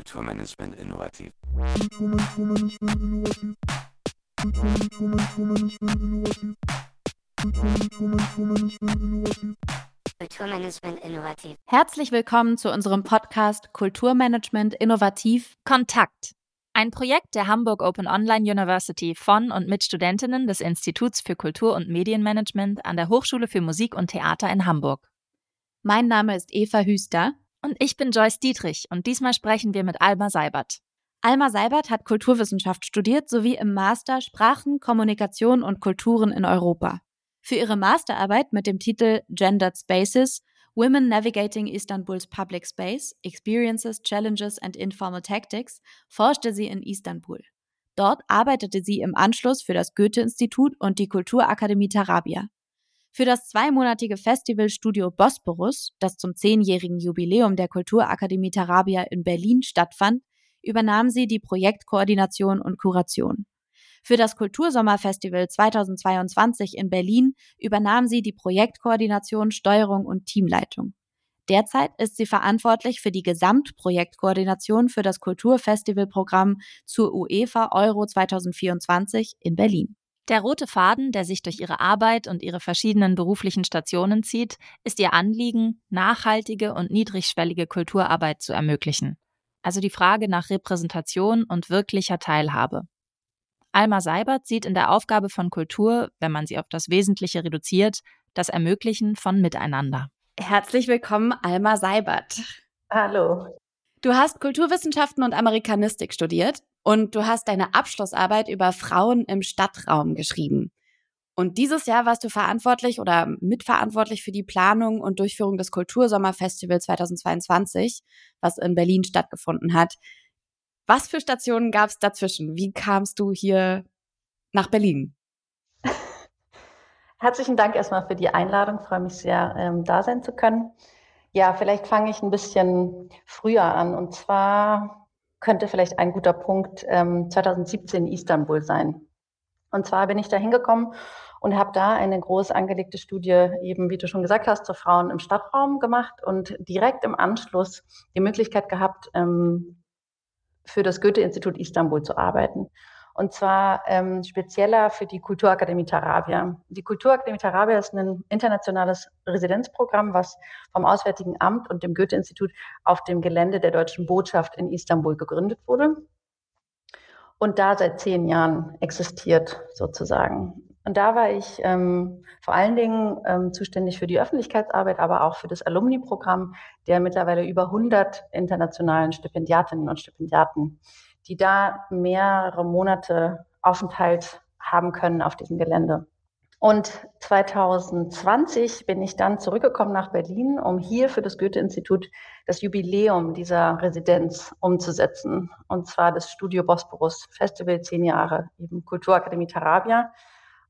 Kulturmanagement innovativ. Kulturmanagement innovativ. Herzlich willkommen zu unserem Podcast Kulturmanagement innovativ Kontakt. Ein Projekt der Hamburg Open Online University von und mit Studentinnen des Instituts für Kultur- und Medienmanagement an der Hochschule für Musik und Theater in Hamburg. Mein Name ist Eva Hüster. Und ich bin Joyce Dietrich und diesmal sprechen wir mit Alma Seibert. Alma Seibert hat Kulturwissenschaft studiert sowie im Master Sprachen, Kommunikation und Kulturen in Europa. Für ihre Masterarbeit mit dem Titel Gendered Spaces Women Navigating Istanbul's Public Space, Experiences, Challenges and Informal Tactics forschte sie in Istanbul. Dort arbeitete sie im Anschluss für das Goethe-Institut und die Kulturakademie Tarabia. Für das zweimonatige Festival Studio Bosporus, das zum zehnjährigen Jubiläum der Kulturakademie Tarabia in Berlin stattfand, übernahm sie die Projektkoordination und Kuration. Für das Kultursommerfestival 2022 in Berlin übernahm sie die Projektkoordination, Steuerung und Teamleitung. Derzeit ist sie verantwortlich für die Gesamtprojektkoordination für das Kulturfestivalprogramm zur UEFA Euro 2024 in Berlin. Der rote Faden, der sich durch ihre Arbeit und ihre verschiedenen beruflichen Stationen zieht, ist ihr Anliegen, nachhaltige und niedrigschwellige Kulturarbeit zu ermöglichen. Also die Frage nach Repräsentation und wirklicher Teilhabe. Alma Seibert sieht in der Aufgabe von Kultur, wenn man sie auf das Wesentliche reduziert, das Ermöglichen von Miteinander. Herzlich willkommen, Alma Seibert. Hallo. Du hast Kulturwissenschaften und Amerikanistik studiert und du hast deine Abschlussarbeit über Frauen im Stadtraum geschrieben. Und dieses Jahr warst du verantwortlich oder mitverantwortlich für die Planung und Durchführung des Kultursommerfestivals 2022, was in Berlin stattgefunden hat. Was für Stationen gab es dazwischen? Wie kamst du hier nach Berlin? Herzlichen Dank erstmal für die Einladung. Ich freue mich sehr, ähm, da sein zu können. Ja, vielleicht fange ich ein bisschen früher an. Und zwar könnte vielleicht ein guter Punkt ähm, 2017 in Istanbul sein. Und zwar bin ich da hingekommen und habe da eine groß angelegte Studie, eben wie du schon gesagt hast, zu Frauen im Stadtraum gemacht und direkt im Anschluss die Möglichkeit gehabt, ähm, für das Goethe-Institut Istanbul zu arbeiten und zwar ähm, spezieller für die Kulturakademie Tarabia. Die Kulturakademie Tarabia ist ein internationales Residenzprogramm, was vom Auswärtigen Amt und dem Goethe-Institut auf dem Gelände der Deutschen Botschaft in Istanbul gegründet wurde und da seit zehn Jahren existiert sozusagen. Und da war ich ähm, vor allen Dingen ähm, zuständig für die Öffentlichkeitsarbeit, aber auch für das Alumni-Programm der mittlerweile über 100 internationalen Stipendiatinnen und Stipendiaten die da mehrere Monate Aufenthalt haben können auf diesem Gelände. Und 2020 bin ich dann zurückgekommen nach Berlin, um hier für das Goethe-Institut das Jubiläum dieser Residenz umzusetzen. Und zwar das Studio Bosporus Festival, zehn Jahre, eben Kulturakademie Tarabia.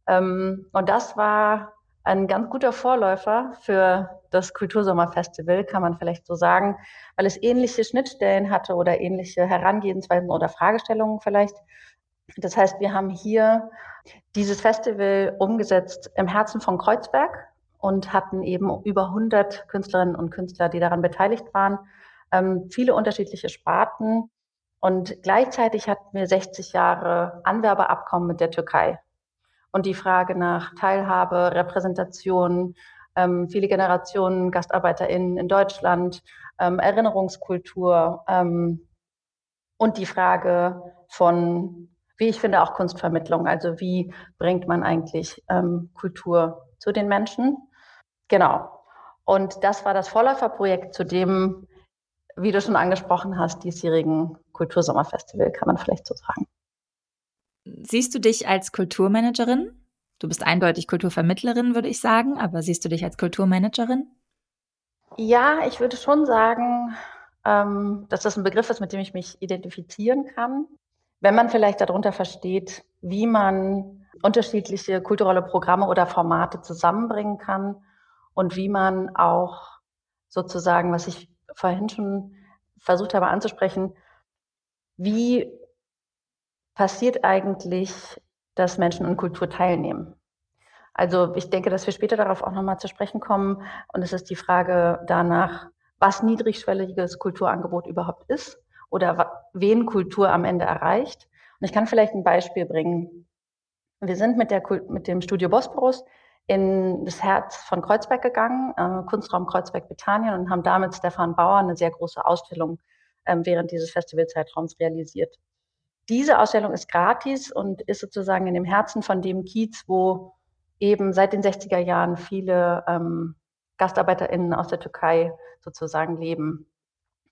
Ähm, und das war ein ganz guter Vorläufer für das Kultursommerfestival, kann man vielleicht so sagen, weil es ähnliche Schnittstellen hatte oder ähnliche Herangehensweisen oder Fragestellungen vielleicht. Das heißt, wir haben hier dieses Festival umgesetzt im Herzen von Kreuzberg und hatten eben über 100 Künstlerinnen und Künstler, die daran beteiligt waren, ähm, viele unterschiedliche Sparten. Und gleichzeitig hatten wir 60 Jahre Anwerbeabkommen mit der Türkei und die Frage nach Teilhabe, Repräsentation, ähm, viele Generationen GastarbeiterInnen in Deutschland, ähm, Erinnerungskultur ähm, und die Frage von, wie ich finde, auch Kunstvermittlung. Also wie bringt man eigentlich ähm, Kultur zu den Menschen? Genau. Und das war das Vorläuferprojekt zu dem, wie du schon angesprochen hast, diesjährigen Kultursommerfestival, kann man vielleicht so sagen. Siehst du dich als Kulturmanagerin? Du bist eindeutig Kulturvermittlerin, würde ich sagen, aber siehst du dich als Kulturmanagerin? Ja, ich würde schon sagen, ähm, dass das ein Begriff ist, mit dem ich mich identifizieren kann. Wenn man vielleicht darunter versteht, wie man unterschiedliche kulturelle Programme oder Formate zusammenbringen kann und wie man auch sozusagen, was ich vorhin schon versucht habe anzusprechen, wie passiert eigentlich, dass Menschen an Kultur teilnehmen? Also ich denke, dass wir später darauf auch nochmal zu sprechen kommen. Und es ist die Frage danach, was niedrigschwelliges Kulturangebot überhaupt ist oder wen Kultur am Ende erreicht. Und ich kann vielleicht ein Beispiel bringen. Wir sind mit, der, mit dem Studio Bosporus in das Herz von Kreuzberg gegangen, äh, Kunstraum Kreuzberg Britannien, und haben damit Stefan Bauer eine sehr große Ausstellung äh, während dieses Festivalzeitraums realisiert. Diese Ausstellung ist gratis und ist sozusagen in dem Herzen von dem Kiez, wo eben seit den 60er Jahren viele ähm, GastarbeiterInnen aus der Türkei sozusagen leben.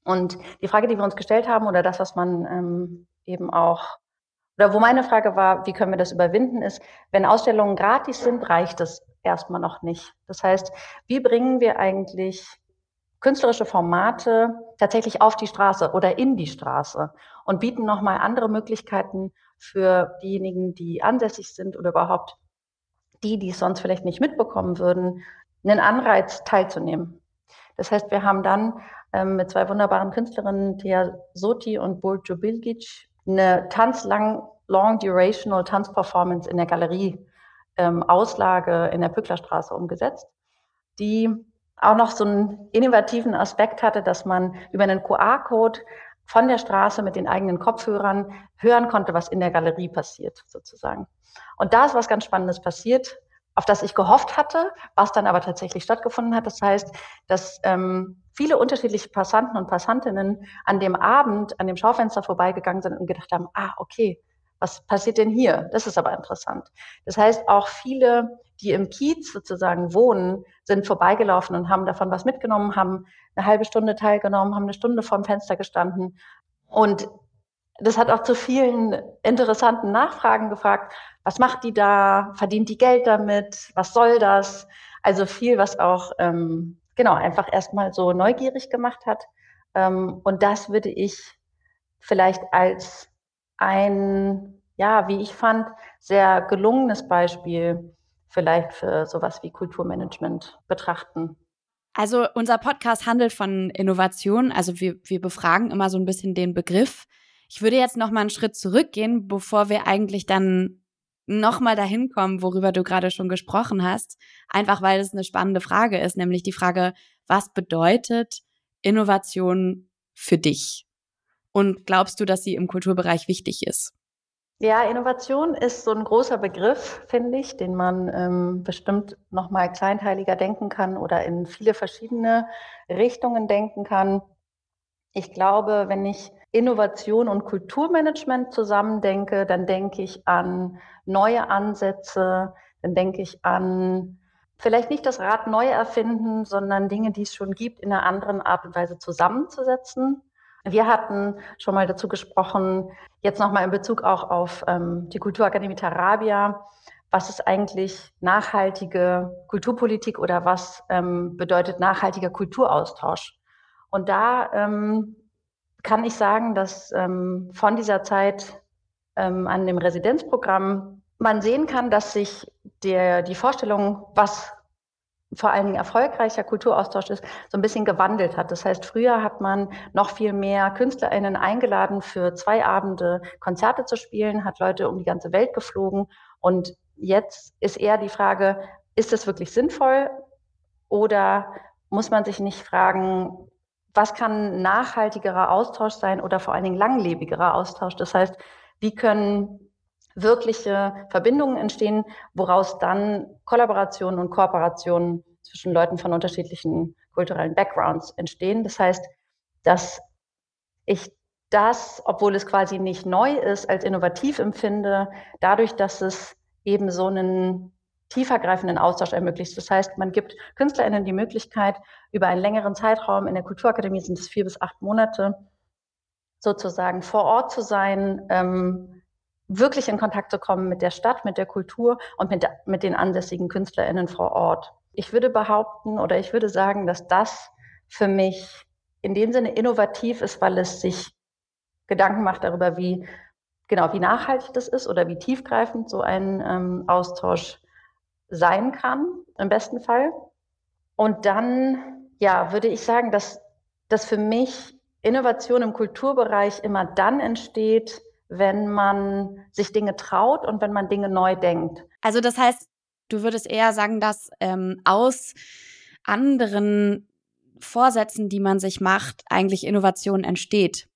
Und die Frage, die wir uns gestellt haben, oder das, was man ähm, eben auch, oder wo meine Frage war, wie können wir das überwinden, ist, wenn Ausstellungen gratis sind, reicht es erstmal noch nicht. Das heißt, wie bringen wir eigentlich künstlerische Formate tatsächlich auf die Straße oder in die Straße und bieten nochmal andere Möglichkeiten für diejenigen, die ansässig sind oder überhaupt die, die es sonst vielleicht nicht mitbekommen würden, einen Anreiz teilzunehmen. Das heißt, wir haben dann ähm, mit zwei wunderbaren Künstlerinnen, Thea Soti und Burcu Bilgic, eine tanzlang, long durational Tanzperformance in der Galerie ähm, Auslage in der Pücklerstraße umgesetzt, die auch noch so einen innovativen Aspekt hatte, dass man über einen QR-Code von der Straße mit den eigenen Kopfhörern hören konnte, was in der Galerie passiert, sozusagen. Und da ist was ganz Spannendes passiert, auf das ich gehofft hatte, was dann aber tatsächlich stattgefunden hat. Das heißt, dass ähm, viele unterschiedliche Passanten und Passantinnen an dem Abend an dem Schaufenster vorbeigegangen sind und gedacht haben, ah, okay, was passiert denn hier? Das ist aber interessant. Das heißt, auch viele, die im Kiez sozusagen wohnen, sind vorbeigelaufen und haben davon was mitgenommen, haben eine halbe Stunde teilgenommen, haben eine Stunde vorm Fenster gestanden. Und das hat auch zu vielen interessanten Nachfragen gefragt. Was macht die da? Verdient die Geld damit? Was soll das? Also viel, was auch, ähm, genau, einfach erstmal so neugierig gemacht hat. Ähm, und das würde ich vielleicht als ein, ja, wie ich fand, sehr gelungenes Beispiel vielleicht für sowas wie Kulturmanagement betrachten. Also unser Podcast handelt von Innovation. Also wir, wir befragen immer so ein bisschen den Begriff. Ich würde jetzt noch mal einen Schritt zurückgehen, bevor wir eigentlich dann noch mal dahin kommen, worüber du gerade schon gesprochen hast. Einfach weil es eine spannende Frage ist, nämlich die Frage, was bedeutet Innovation für dich? Und glaubst du, dass sie im Kulturbereich wichtig ist? Ja, Innovation ist so ein großer Begriff, finde ich, den man ähm, bestimmt noch mal kleinteiliger denken kann oder in viele verschiedene Richtungen denken kann. Ich glaube, wenn ich Innovation und Kulturmanagement zusammendenke, dann denke ich an neue Ansätze, dann denke ich an vielleicht nicht das Rad neu erfinden, sondern Dinge, die es schon gibt, in einer anderen Art und Weise zusammenzusetzen. Wir hatten schon mal dazu gesprochen, jetzt nochmal in Bezug auch auf ähm, die Kulturakademie Tarabia, was ist eigentlich nachhaltige Kulturpolitik oder was ähm, bedeutet nachhaltiger Kulturaustausch? Und da ähm, kann ich sagen, dass ähm, von dieser Zeit ähm, an dem Residenzprogramm man sehen kann, dass sich der, die Vorstellung, was vor allen Dingen erfolgreicher Kulturaustausch ist, so ein bisschen gewandelt hat. Das heißt, früher hat man noch viel mehr KünstlerInnen eingeladen, für zwei Abende Konzerte zu spielen, hat Leute um die ganze Welt geflogen. Und jetzt ist eher die Frage, ist das wirklich sinnvoll? Oder muss man sich nicht fragen, was kann nachhaltigerer Austausch sein oder vor allen Dingen langlebigerer Austausch? Das heißt, wie können wirkliche Verbindungen entstehen, woraus dann Kollaborationen und Kooperationen zwischen Leuten von unterschiedlichen kulturellen Backgrounds entstehen. Das heißt, dass ich das, obwohl es quasi nicht neu ist, als innovativ empfinde, dadurch, dass es eben so einen tiefergreifenden Austausch ermöglicht. Das heißt, man gibt KünstlerInnen die Möglichkeit, über einen längeren Zeitraum, in der Kulturakademie sind es vier bis acht Monate, sozusagen vor Ort zu sein, ähm, wirklich in Kontakt zu kommen mit der Stadt, mit der Kultur und mit, mit den ansässigen KünstlerInnen vor Ort. Ich würde behaupten oder ich würde sagen, dass das für mich in dem Sinne innovativ ist, weil es sich Gedanken macht darüber, wie genau wie nachhaltig das ist oder wie tiefgreifend so ein ähm, Austausch sein kann, im besten Fall. Und dann, ja, würde ich sagen, dass, dass für mich Innovation im Kulturbereich immer dann entsteht, wenn man sich Dinge traut und wenn man Dinge neu denkt. Also das heißt, du würdest eher sagen, dass ähm, aus anderen Vorsätzen, die man sich macht, eigentlich Innovation entsteht.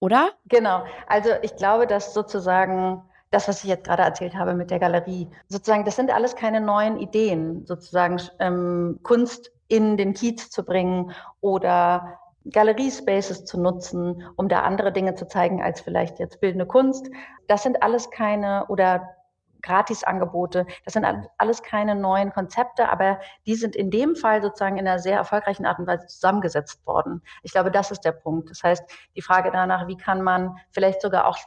oder? Genau. Also ich glaube, dass sozusagen das, was ich jetzt gerade erzählt habe mit der Galerie, sozusagen, das sind alles keine neuen Ideen, sozusagen ähm, Kunst in den Kiez zu bringen oder Galeriespaces zu nutzen, um da andere Dinge zu zeigen als vielleicht jetzt bildende Kunst. Das sind alles keine oder Gratisangebote. Das sind alles keine neuen Konzepte, aber die sind in dem Fall sozusagen in einer sehr erfolgreichen Art und Weise zusammengesetzt worden. Ich glaube, das ist der Punkt. Das heißt, die Frage danach, wie kann man vielleicht sogar auch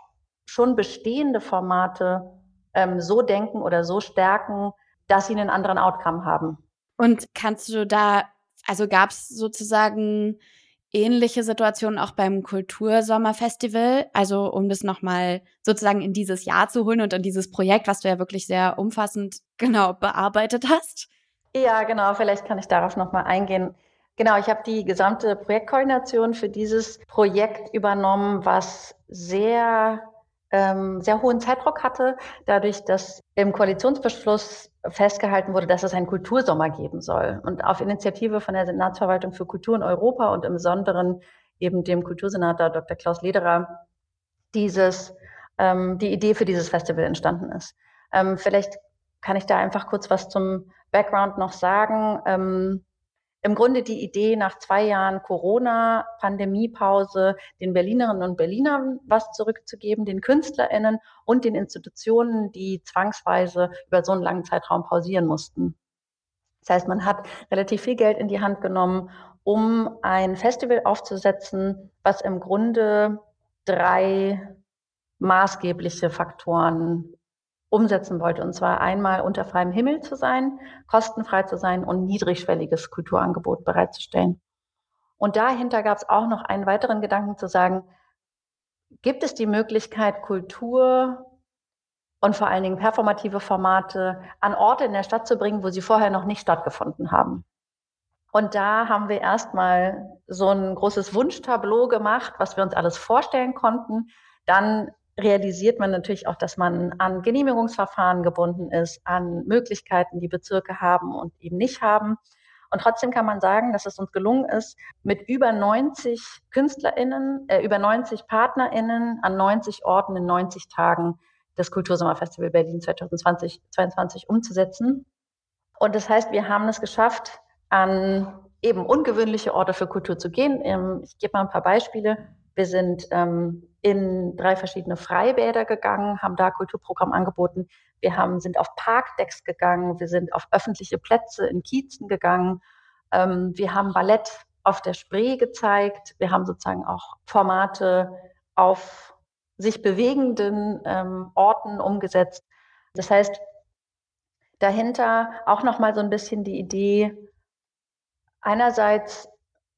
schon bestehende Formate ähm, so denken oder so stärken, dass sie einen anderen Outcome haben. Und kannst du da, also gab es sozusagen ähnliche Situationen auch beim Kultursommerfestival, also um das nochmal sozusagen in dieses Jahr zu holen und in dieses Projekt, was du ja wirklich sehr umfassend genau bearbeitet hast? Ja, genau, vielleicht kann ich darauf nochmal eingehen. Genau, ich habe die gesamte Projektkoordination für dieses Projekt übernommen, was sehr ähm, sehr hohen Zeitdruck hatte, dadurch, dass im Koalitionsbeschluss festgehalten wurde, dass es einen Kultursommer geben soll. Und auf Initiative von der Senatsverwaltung für Kultur in Europa und im Besonderen eben dem Kultursenator Dr. Klaus Lederer dieses, ähm, die Idee für dieses Festival entstanden ist. Ähm, vielleicht kann ich da einfach kurz was zum Background noch sagen. Ähm, im Grunde die Idee, nach zwei Jahren Corona-Pandemiepause den Berlinerinnen und Berlinern was zurückzugeben, den KünstlerInnen und den Institutionen, die zwangsweise über so einen langen Zeitraum pausieren mussten. Das heißt, man hat relativ viel Geld in die Hand genommen, um ein Festival aufzusetzen, was im Grunde drei maßgebliche Faktoren umsetzen wollte. Und zwar einmal unter freiem Himmel zu sein, kostenfrei zu sein und niedrigschwelliges Kulturangebot bereitzustellen. Und dahinter gab es auch noch einen weiteren Gedanken zu sagen, gibt es die Möglichkeit, Kultur und vor allen Dingen performative Formate an Orte in der Stadt zu bringen, wo sie vorher noch nicht stattgefunden haben. Und da haben wir erstmal so ein großes Wunschtableau gemacht, was wir uns alles vorstellen konnten. Dann realisiert man natürlich auch, dass man an Genehmigungsverfahren gebunden ist, an Möglichkeiten, die Bezirke haben und eben nicht haben. Und trotzdem kann man sagen, dass es uns gelungen ist, mit über 90 KünstlerInnen, äh, über 90 PartnerInnen an 90 Orten in 90 Tagen das Kultursommerfestival Berlin 2020, 2022 umzusetzen. Und das heißt, wir haben es geschafft, an eben ungewöhnliche Orte für Kultur zu gehen. Ähm, ich gebe mal ein paar Beispiele. Wir sind ähm, in drei verschiedene Freibäder gegangen, haben da Kulturprogramm angeboten. Wir haben, sind auf Parkdecks gegangen, wir sind auf öffentliche Plätze in Kiezen gegangen. Ähm, wir haben Ballett auf der Spree gezeigt. Wir haben sozusagen auch Formate auf sich bewegenden ähm, Orten umgesetzt. Das heißt, dahinter auch nochmal so ein bisschen die Idee, einerseits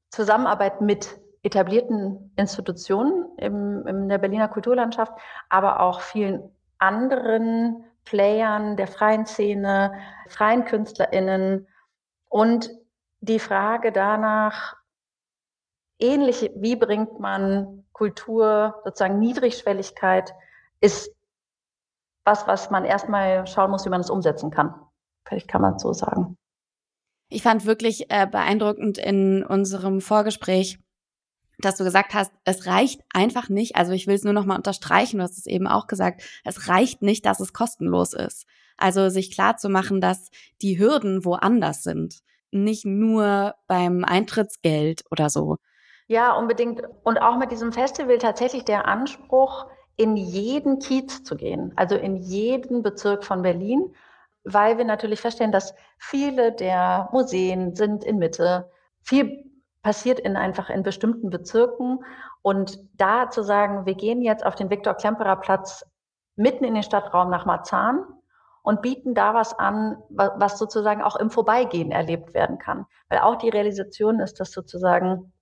Zusammenarbeit mit etablierten Institutionen im, in der Berliner Kulturlandschaft, aber auch vielen anderen Playern der freien Szene, freien KünstlerInnen und die Frage danach, ähnlich wie bringt man Kultur, sozusagen Niedrigschwelligkeit, ist was, was man erstmal schauen muss, wie man es umsetzen kann. Vielleicht kann man es so sagen. Ich fand wirklich äh, beeindruckend in unserem Vorgespräch, dass du gesagt hast, es reicht einfach nicht, also ich will es nur noch mal unterstreichen, du hast es eben auch gesagt, es reicht nicht, dass es kostenlos ist. Also sich klar zu machen, dass die Hürden woanders sind, nicht nur beim Eintrittsgeld oder so. Ja, unbedingt. Und auch mit diesem Festival tatsächlich der Anspruch, in jeden Kiez zu gehen, also in jeden Bezirk von Berlin, weil wir natürlich feststellen, dass viele der Museen sind in Mitte. Viel passiert in einfach in bestimmten Bezirken. Und da zu sagen, wir gehen jetzt auf den Viktor-Klemperer Platz mitten in den Stadtraum nach Marzahn und bieten da was an, was sozusagen auch im Vorbeigehen erlebt werden kann. Weil auch die Realisation ist, dass sozusagen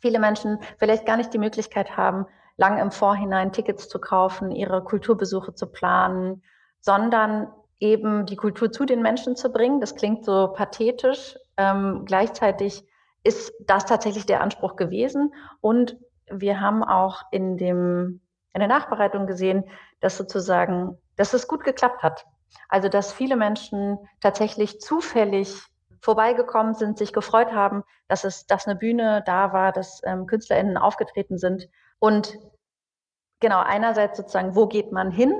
viele Menschen vielleicht gar nicht die Möglichkeit haben, lang im Vorhinein Tickets zu kaufen, ihre Kulturbesuche zu planen, sondern eben die Kultur zu den Menschen zu bringen. Das klingt so pathetisch. Ähm, gleichzeitig ist das tatsächlich der Anspruch gewesen. Und wir haben auch in, dem, in der Nachbereitung gesehen, dass sozusagen, dass es gut geklappt hat. Also, dass viele Menschen tatsächlich zufällig vorbeigekommen sind, sich gefreut haben, dass es, dass eine Bühne da war, dass ähm, KünstlerInnen aufgetreten sind und genau, einerseits sozusagen, wo geht man hin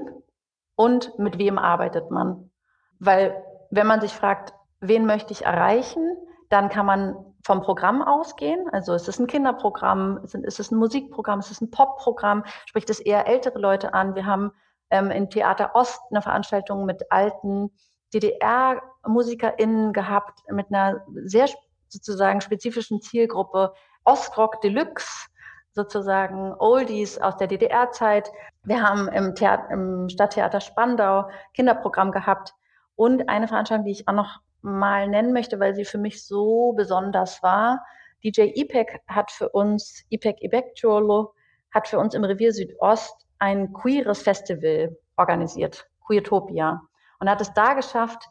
und mit wem arbeitet man? Weil wenn man sich fragt, wen möchte ich erreichen, dann kann man vom Programm ausgehen. Also ist es ein Kinderprogramm, ist es ein Musikprogramm, ist es ein Popprogramm, spricht es eher ältere Leute an. Wir haben ähm, in Theater Ost eine Veranstaltung mit alten DDR-MusikerInnen gehabt, mit einer sehr sozusagen spezifischen Zielgruppe Ostrock Deluxe, sozusagen Oldies aus der DDR-Zeit. Wir haben im, Theater, im Stadttheater Spandau Kinderprogramm gehabt und eine Veranstaltung, die ich auch noch mal nennen möchte, weil sie für mich so besonders war. DJ IPEC hat für uns, IPEC Ibeccholo, hat für uns im Revier Südost ein queeres Festival organisiert, Queertopia. Und hat es da geschafft,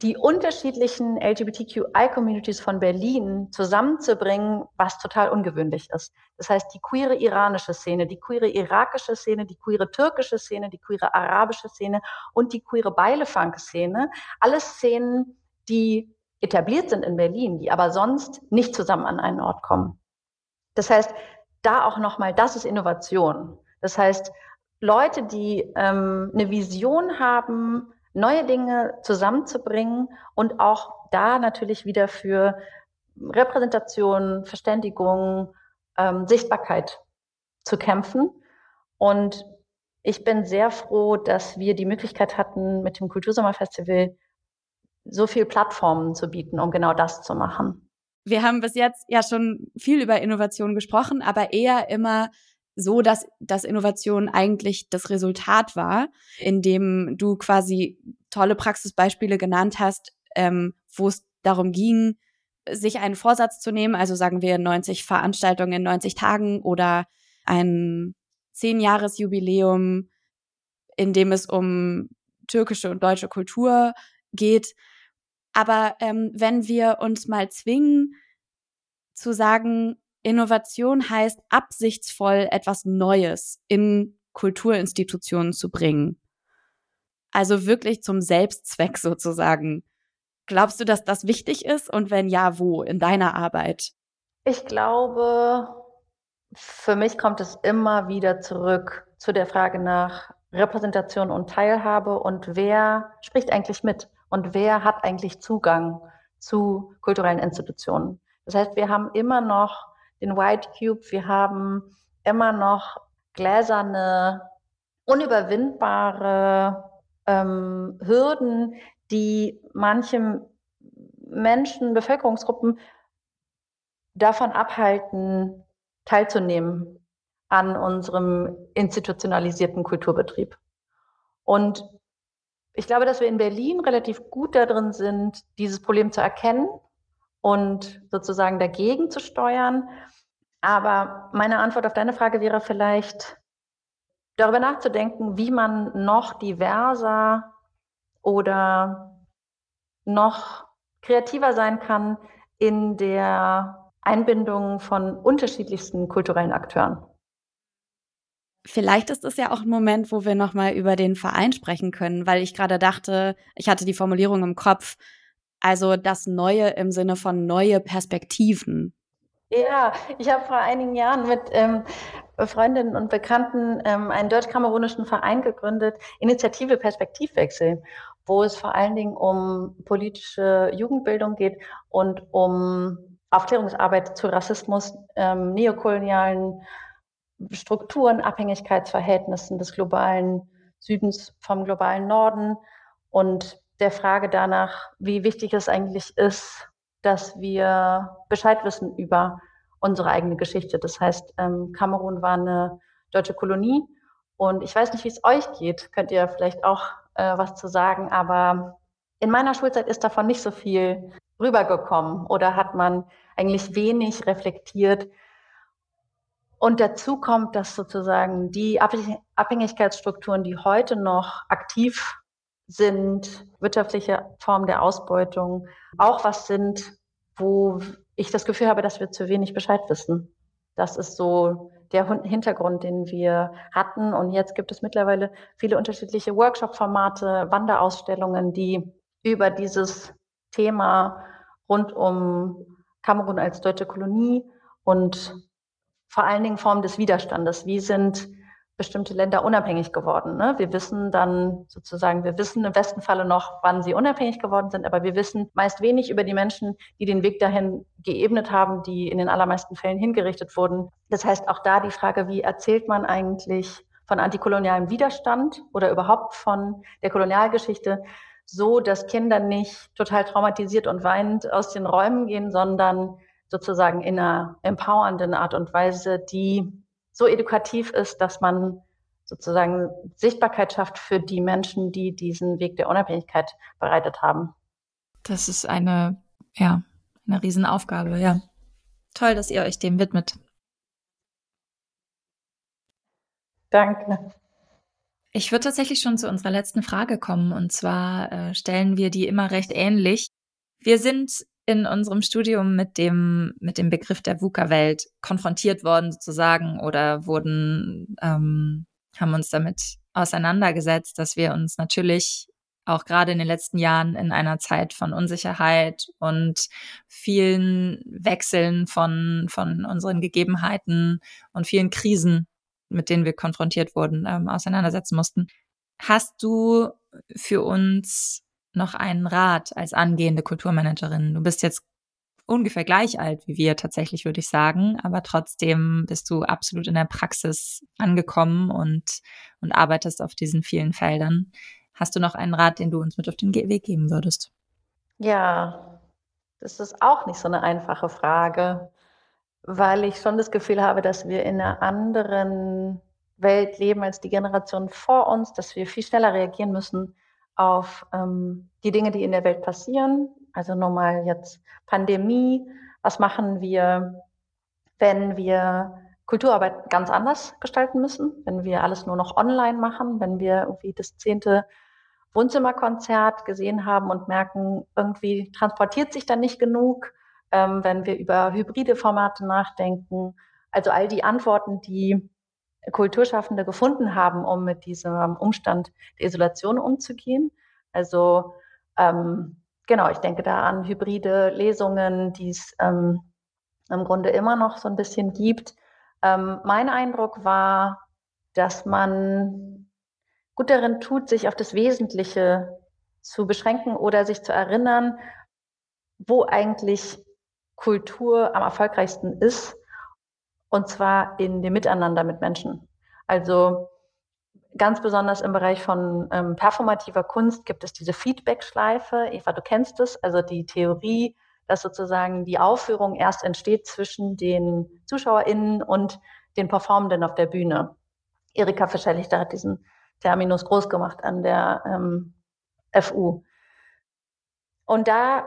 die unterschiedlichen LGBTQI-Communities von Berlin zusammenzubringen, was total ungewöhnlich ist. Das heißt, die queere iranische Szene, die queere irakische Szene, die queere türkische Szene, die queere arabische Szene und die queere Beilefunk-Szene, alles Szenen, die etabliert sind in Berlin, die aber sonst nicht zusammen an einen Ort kommen. Das heißt, da auch nochmal, das ist Innovation. Das heißt, Leute, die ähm, eine Vision haben, neue Dinge zusammenzubringen und auch da natürlich wieder für Repräsentation, Verständigung, ähm, Sichtbarkeit zu kämpfen. Und ich bin sehr froh, dass wir die Möglichkeit hatten, mit dem Kultursommerfestival so viel Plattformen zu bieten, um genau das zu machen. Wir haben bis jetzt ja schon viel über Innovation gesprochen, aber eher immer so, dass, dass Innovation eigentlich das Resultat war, indem du quasi tolle Praxisbeispiele genannt hast, ähm, wo es darum ging, sich einen Vorsatz zu nehmen, also sagen wir 90 Veranstaltungen in 90 Tagen oder ein Zehn-Jahres-Jubiläum, in dem es um türkische und deutsche Kultur geht. Aber ähm, wenn wir uns mal zwingen zu sagen, Innovation heißt absichtsvoll etwas Neues in Kulturinstitutionen zu bringen. Also wirklich zum Selbstzweck sozusagen. Glaubst du, dass das wichtig ist? Und wenn ja, wo in deiner Arbeit? Ich glaube, für mich kommt es immer wieder zurück zu der Frage nach Repräsentation und Teilhabe und wer spricht eigentlich mit und wer hat eigentlich Zugang zu kulturellen Institutionen. Das heißt, wir haben immer noch den White Cube. Wir haben immer noch gläserne, unüberwindbare ähm, Hürden, die manche Menschen, Bevölkerungsgruppen davon abhalten, teilzunehmen an unserem institutionalisierten Kulturbetrieb. Und ich glaube, dass wir in Berlin relativ gut darin sind, dieses Problem zu erkennen und sozusagen dagegen zu steuern. Aber meine Antwort auf deine Frage wäre vielleicht, darüber nachzudenken, wie man noch diverser oder noch kreativer sein kann in der Einbindung von unterschiedlichsten kulturellen Akteuren. Vielleicht ist es ja auch ein Moment, wo wir nochmal über den Verein sprechen können, weil ich gerade dachte, ich hatte die Formulierung im Kopf, also das Neue im Sinne von neue Perspektiven. Ja, ich habe vor einigen Jahren mit ähm, Freundinnen und Bekannten ähm, einen deutsch-kamerunischen Verein gegründet, Initiative Perspektivwechsel, wo es vor allen Dingen um politische Jugendbildung geht und um Aufklärungsarbeit zu Rassismus, ähm, neokolonialen Strukturen, Abhängigkeitsverhältnissen des globalen Südens vom globalen Norden und der Frage danach, wie wichtig es eigentlich ist, dass wir Bescheid wissen über unsere eigene Geschichte. Das heißt, ähm, Kamerun war eine deutsche Kolonie und ich weiß nicht, wie es euch geht, könnt ihr vielleicht auch äh, was zu sagen, aber in meiner Schulzeit ist davon nicht so viel rübergekommen oder hat man eigentlich wenig reflektiert. Und dazu kommt, dass sozusagen die Abhängigkeitsstrukturen, die heute noch aktiv sind wirtschaftliche Formen der Ausbeutung auch was sind, wo ich das Gefühl habe, dass wir zu wenig Bescheid wissen. Das ist so der Hintergrund, den wir hatten. Und jetzt gibt es mittlerweile viele unterschiedliche Workshop-Formate, Wanderausstellungen, die über dieses Thema rund um Kamerun als deutsche Kolonie und vor allen Dingen Formen des Widerstandes. Wie sind bestimmte Länder unabhängig geworden. Ne? Wir wissen dann sozusagen, wir wissen im besten Falle noch, wann sie unabhängig geworden sind, aber wir wissen meist wenig über die Menschen, die den Weg dahin geebnet haben, die in den allermeisten Fällen hingerichtet wurden. Das heißt auch da die Frage, wie erzählt man eigentlich von antikolonialem Widerstand oder überhaupt von der Kolonialgeschichte, so dass Kinder nicht total traumatisiert und weinend aus den Räumen gehen, sondern sozusagen in einer empowernden Art und Weise, die so edukativ ist, dass man sozusagen Sichtbarkeit schafft für die Menschen, die diesen Weg der Unabhängigkeit bereitet haben. Das ist eine, ja, eine Riesenaufgabe, ja. Toll, dass ihr euch dem widmet. Danke. Ich würde tatsächlich schon zu unserer letzten Frage kommen. Und zwar äh, stellen wir die immer recht ähnlich. Wir sind in unserem Studium mit dem, mit dem Begriff der VUCA-Welt konfrontiert worden sozusagen oder wurden, ähm, haben uns damit auseinandergesetzt, dass wir uns natürlich auch gerade in den letzten Jahren in einer Zeit von Unsicherheit und vielen Wechseln von, von unseren Gegebenheiten und vielen Krisen, mit denen wir konfrontiert wurden, ähm, auseinandersetzen mussten. Hast du für uns noch einen Rat als angehende Kulturmanagerin? Du bist jetzt ungefähr gleich alt wie wir tatsächlich, würde ich sagen, aber trotzdem bist du absolut in der Praxis angekommen und, und arbeitest auf diesen vielen Feldern. Hast du noch einen Rat, den du uns mit auf den Weg geben würdest? Ja, das ist auch nicht so eine einfache Frage, weil ich schon das Gefühl habe, dass wir in einer anderen Welt leben als die Generation vor uns, dass wir viel schneller reagieren müssen auf ähm, die Dinge, die in der Welt passieren. Also nochmal jetzt Pandemie. Was machen wir, wenn wir Kulturarbeit ganz anders gestalten müssen, wenn wir alles nur noch online machen, wenn wir irgendwie das zehnte Wohnzimmerkonzert gesehen haben und merken, irgendwie transportiert sich dann nicht genug, ähm, wenn wir über hybride Formate nachdenken. Also all die Antworten, die Kulturschaffende gefunden haben, um mit diesem Umstand der Isolation umzugehen. Also ähm, genau, ich denke da an hybride Lesungen, die es ähm, im Grunde immer noch so ein bisschen gibt. Ähm, mein Eindruck war, dass man gut darin tut, sich auf das Wesentliche zu beschränken oder sich zu erinnern, wo eigentlich Kultur am erfolgreichsten ist und zwar in dem Miteinander mit Menschen. Also ganz besonders im Bereich von ähm, performativer Kunst gibt es diese Feedback-Schleife. Eva, du kennst es, also die Theorie, dass sozusagen die Aufführung erst entsteht zwischen den ZuschauerInnen und den Performenden auf der Bühne. Erika Fischer-Lichter hat diesen Terminus groß gemacht an der ähm, FU. Und da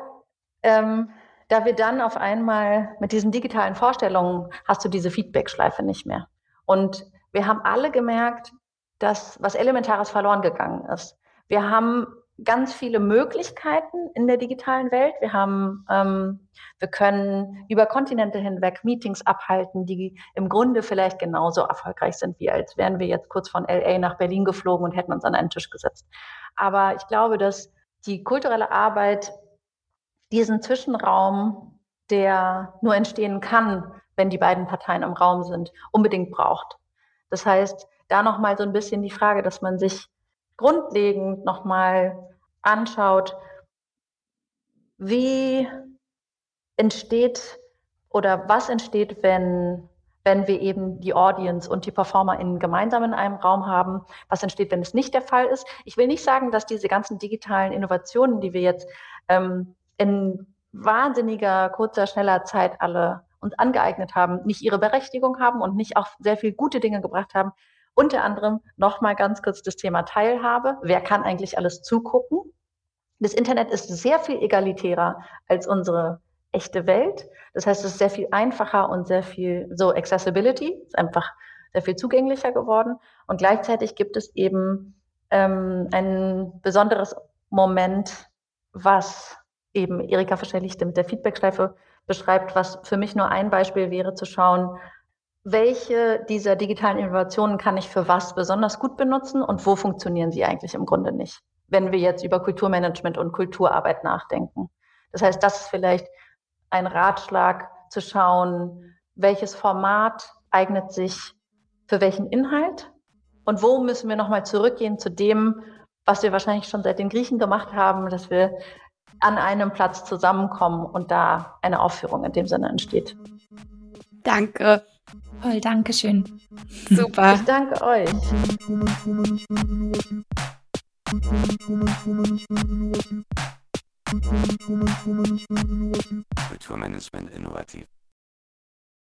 ähm, da wir dann auf einmal mit diesen digitalen Vorstellungen hast du diese Feedback-Schleife nicht mehr. Und wir haben alle gemerkt, dass was Elementares verloren gegangen ist. Wir haben ganz viele Möglichkeiten in der digitalen Welt. Wir haben, ähm, wir können über Kontinente hinweg Meetings abhalten, die im Grunde vielleicht genauso erfolgreich sind, wie als wären wir jetzt kurz von LA nach Berlin geflogen und hätten uns an einen Tisch gesetzt. Aber ich glaube, dass die kulturelle Arbeit diesen Zwischenraum, der nur entstehen kann, wenn die beiden Parteien im Raum sind, unbedingt braucht. Das heißt, da nochmal so ein bisschen die Frage, dass man sich grundlegend nochmal anschaut, wie entsteht oder was entsteht, wenn, wenn wir eben die Audience und die PerformerInnen gemeinsam in einem Raum haben, was entsteht, wenn es nicht der Fall ist. Ich will nicht sagen, dass diese ganzen digitalen Innovationen, die wir jetzt ähm, in wahnsinniger, kurzer, schneller Zeit alle uns angeeignet haben, nicht ihre Berechtigung haben und nicht auch sehr viel gute Dinge gebracht haben. Unter anderem nochmal ganz kurz das Thema Teilhabe. Wer kann eigentlich alles zugucken? Das Internet ist sehr viel egalitärer als unsere echte Welt. Das heißt, es ist sehr viel einfacher und sehr viel so Accessibility, ist einfach sehr viel zugänglicher geworden. Und gleichzeitig gibt es eben ähm, ein besonderes Moment, was eben Erika Verschellichte mit der Feedbackschleife beschreibt, was für mich nur ein Beispiel wäre, zu schauen, welche dieser digitalen Innovationen kann ich für was besonders gut benutzen und wo funktionieren sie eigentlich im Grunde nicht, wenn wir jetzt über Kulturmanagement und Kulturarbeit nachdenken. Das heißt, das ist vielleicht ein Ratschlag zu schauen, welches Format eignet sich für welchen Inhalt Und wo müssen wir nochmal zurückgehen zu dem, was wir wahrscheinlich schon seit den Griechen gemacht haben, dass wir an einem Platz zusammenkommen und da eine Aufführung in dem Sinne entsteht. Danke. Toll, danke schön. Super. Ich danke euch. Kulturmanagement innovativ.